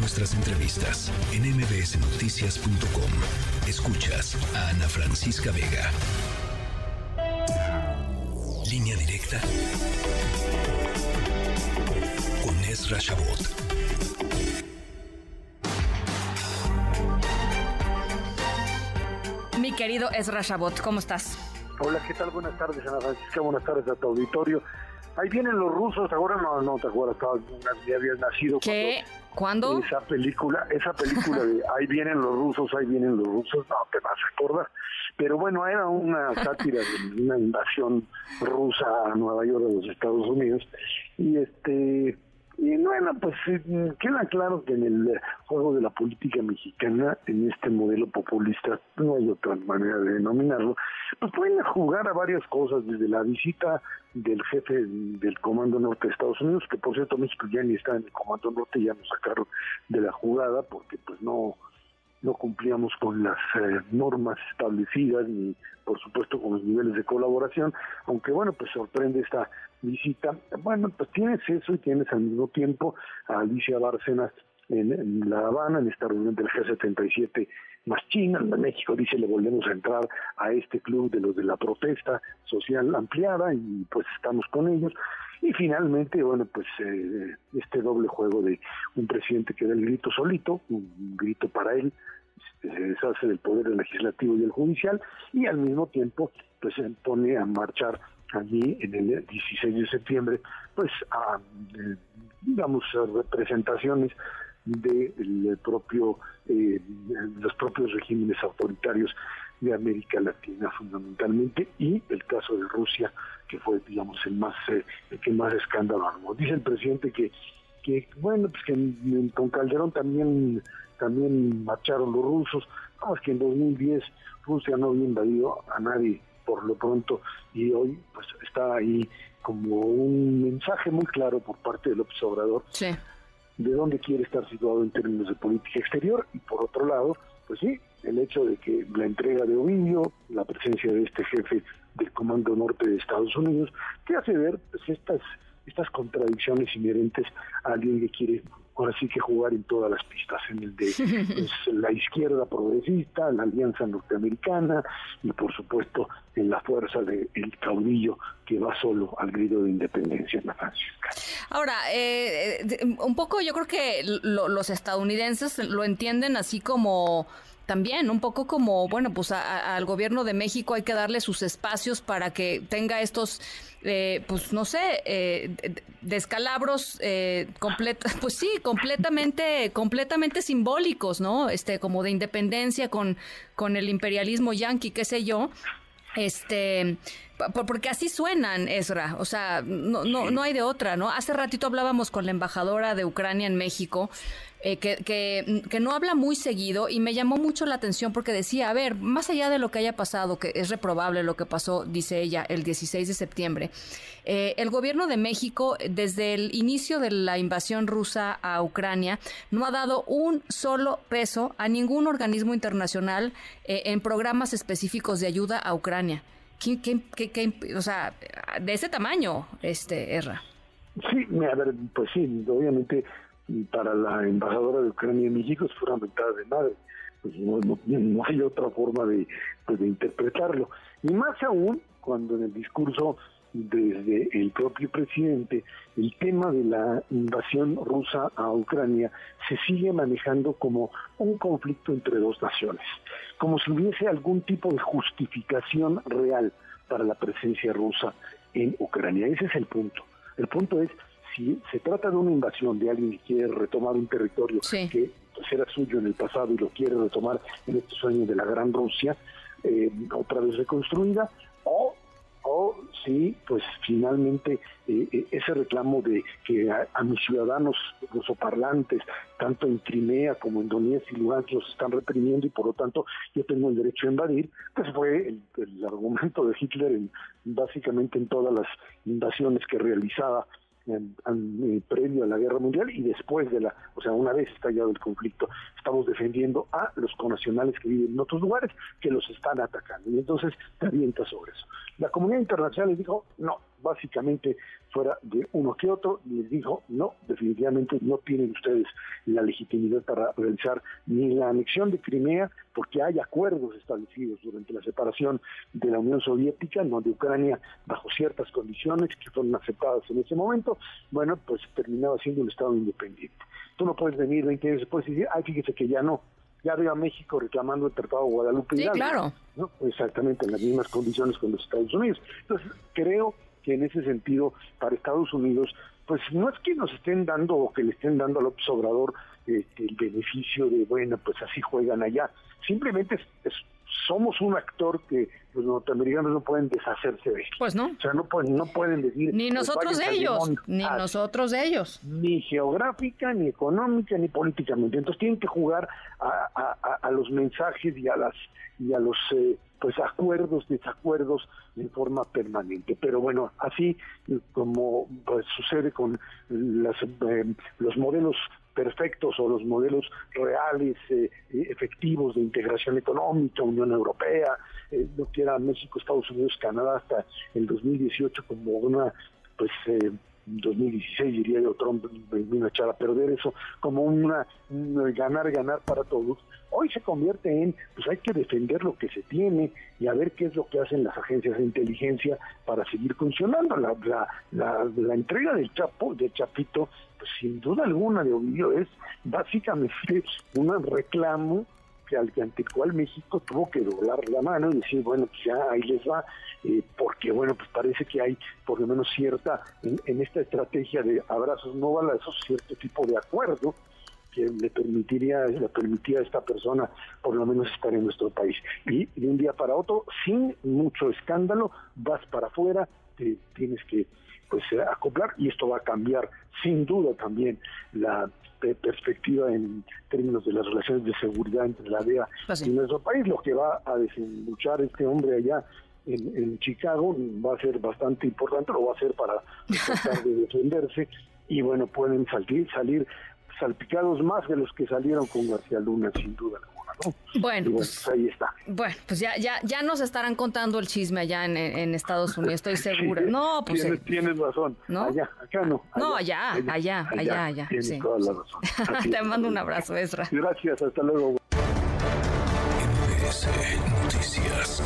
nuestras entrevistas en mbsnoticias.com. Escuchas a Ana Francisca Vega. Línea directa con Ezra Shabot. Mi querido Ezra Shabot, ¿cómo estás? Hola, ¿qué tal? Buenas tardes, Ana Francisca. Buenas tardes a tu auditorio. Ahí vienen los rusos, ahora no, no te acuerdas, ya habías nacido. ¿Qué? ¿Cuándo? Esa película, esa película de Ahí vienen los rusos, ahí vienen los rusos, no te vas a acordar. Pero bueno, era una sátira de una invasión rusa a Nueva York de los Estados Unidos. Y este bueno, pues queda claro que en el juego de la política mexicana, en este modelo populista, no hay otra manera de denominarlo, pues pueden jugar a varias cosas, desde la visita del jefe del Comando Norte de Estados Unidos, que por cierto México ya ni está en el Comando Norte, ya nos sacaron de la jugada porque pues no no cumplíamos con las eh, normas establecidas ni por supuesto con los niveles de colaboración, aunque bueno, pues sorprende esta visita. Bueno, pues tienes eso y tienes al mismo tiempo a Alicia Bárcenas en, La Habana, en esta reunión del G77 más China, México dice le volvemos a entrar a este club de los de la protesta social ampliada y pues estamos con ellos. Y finalmente, bueno, pues eh, este doble juego de un presidente que da el grito solito, un grito para él, se deshace del poder legislativo y el judicial, y al mismo tiempo, pues se pone a marchar allí en el 16 de septiembre, pues a, eh, digamos, representaciones de propio eh, los propios regímenes autoritarios de América Latina fundamentalmente y el caso de Rusia que fue digamos el más eh, el que más escándalo armó. Dice el presidente que bueno pues que con Calderón también también marcharon los rusos. Es que en 2010 Rusia no había invadido a nadie por lo pronto y hoy pues está ahí como un mensaje muy claro por parte del observador de dónde quiere estar situado en términos de política exterior y por otro lado pues sí el hecho de que la entrega de Ovidio la presencia de este jefe del Comando Norte de Estados Unidos que hace ver pues estas estas contradicciones inherentes a alguien que quiere ahora sí que jugar en todas las pistas, en el de pues, la izquierda progresista, la alianza norteamericana y por supuesto en la fuerza del caudillo que va solo al grito de independencia en la Francia. Ahora, eh, un poco yo creo que los estadounidenses lo entienden así como también un poco como, bueno, pues al gobierno de México hay que darle sus espacios para que tenga estos, eh, pues no sé, eh, descalabros, eh, pues sí, completamente, completamente simbólicos, ¿no? Este, como de independencia con, con el imperialismo yanqui, qué sé yo. Este, porque así suenan, Ezra, o sea, no, no, no hay de otra, ¿no? Hace ratito hablábamos con la embajadora de Ucrania en México eh, que, que, no habla muy seguido y me llamó mucho la atención porque decía, a ver, más allá de lo que haya pasado, que es reprobable lo que pasó, dice ella, el 16 de septiembre, eh, el gobierno de México, desde el inicio de la invasión rusa a Ucrania, no ha dado un solo peso a ningún organismo internacional eh, en programas específicos de ayuda a Ucrania. ¿Qué, qué, qué, o sea, de ese tamaño, este, Erra. Sí, a ver, pues sí, obviamente para la embajadora de Ucrania en México es fundamental de madre. Pues no, no, hay otra forma de, pues de interpretarlo. Y más aún cuando en el discurso desde el propio presidente el tema de la invasión rusa a Ucrania se sigue manejando como un conflicto entre dos naciones, como si hubiese algún tipo de justificación real para la presencia rusa en Ucrania. Ese es el punto. El punto es si se trata de una invasión de alguien que quiere retomar un territorio que pues, era suyo en el pasado y lo quiere retomar en estos sueños de la Gran Rusia, eh, otra vez reconstruida, o, o si pues finalmente eh, eh, ese reclamo de que a, mis ciudadanos rusoparlantes, tanto en Crimea como en Donetsk y Lugansk, los están reprimiendo y por lo tanto yo tengo el derecho a invadir, pues fue el, el argumento de Hitler en, básicamente en todas las invasiones que realizaba en, previo a la guerra mundial y después de la, o sea, una vez estallado el conflicto, estamos defendiendo a los conacionales que viven en otros lugares que los están atacando y entonces te avienta sobre eso. La comunidad internacional dijo, no, básicamente fuera de uno que otro, y les dijo, no, definitivamente no tienen ustedes la legitimidad para realizar ni la anexión de Crimea, porque hay acuerdos establecidos durante la separación de la Unión Soviética, no de Ucrania, bajo ciertas condiciones que fueron aceptadas en ese momento, bueno, pues terminaba siendo un Estado independiente. Tú no puedes venir 20 años después y decir, ay, fíjese que ya no, ya veo a México reclamando el Tratado de Guadalupe. Sí, claro. ¿no? Exactamente, en las mismas condiciones con los Estados Unidos. Entonces, creo que en ese sentido, para Estados Unidos, pues no es que nos estén dando o que le estén dando al López Obrador este, el beneficio de, bueno, pues así juegan allá. Simplemente es somos un actor que los norteamericanos no pueden deshacerse de. Pues no. O sea, no pueden, no pueden decir. Ni pues nosotros de ellos, ni nosotros de ellos. Ni geográfica, ni económica, ni políticamente. Entonces tienen que jugar a, a, los mensajes y a las y a los eh, pues acuerdos, desacuerdos en forma permanente. Pero bueno, así como pues, sucede con las, eh, los modelos perfectos o los modelos reales, eh, efectivos de integración económica, Unión Europea, eh, lo que era México, Estados Unidos, Canadá hasta el 2018 como una, pues, eh, 2016 diría yo, Trump vino a echar a perder eso, como una, ganar, ganar para todos. Hoy se convierte en, pues hay que defender lo que se tiene y a ver qué es lo que hacen las agencias de inteligencia para seguir funcionando. La, la, la, entrega del Chapo, del Chapito, pues sin duda alguna de Ovidio es básicamente un reclamo que, ante el cual México tuvo que doblar la mano y decir, bueno, pues ya ahí les va, eh, porque bueno, pues parece que hay por lo menos cierta, en, esta estrategia de abrazos no balazos, cierto tipo de acuerdo que le permitiría, le permitía a esta persona por lo menos estar en nuestro país. Y de un día para otro, sin mucho escándalo, vas para afuera, te tienes que pues acoplar y esto va a cambiar sin duda también la perspectiva en términos de las relaciones de seguridad entre la DEA pues y nuestro país, lo que va a desembuchar este hombre allá en, Chicago va a ser bastante importante, lo va a hacer para tratar de defenderse y bueno, pueden salir, salir salpicados más de los que salieron con García Luna, sin duda bueno, pues, ahí está. Bueno, pues ya, ya, ya nos estarán contando el chisme allá en, en Estados Unidos, estoy segura. no, pues tienes, tienes, razón. ¿No? Allá, acá no. no, allá, allá, allá, allá. Tienes toda la razón. Te mando un abrazo, Ezra. Gracias, hasta luego. Noticias.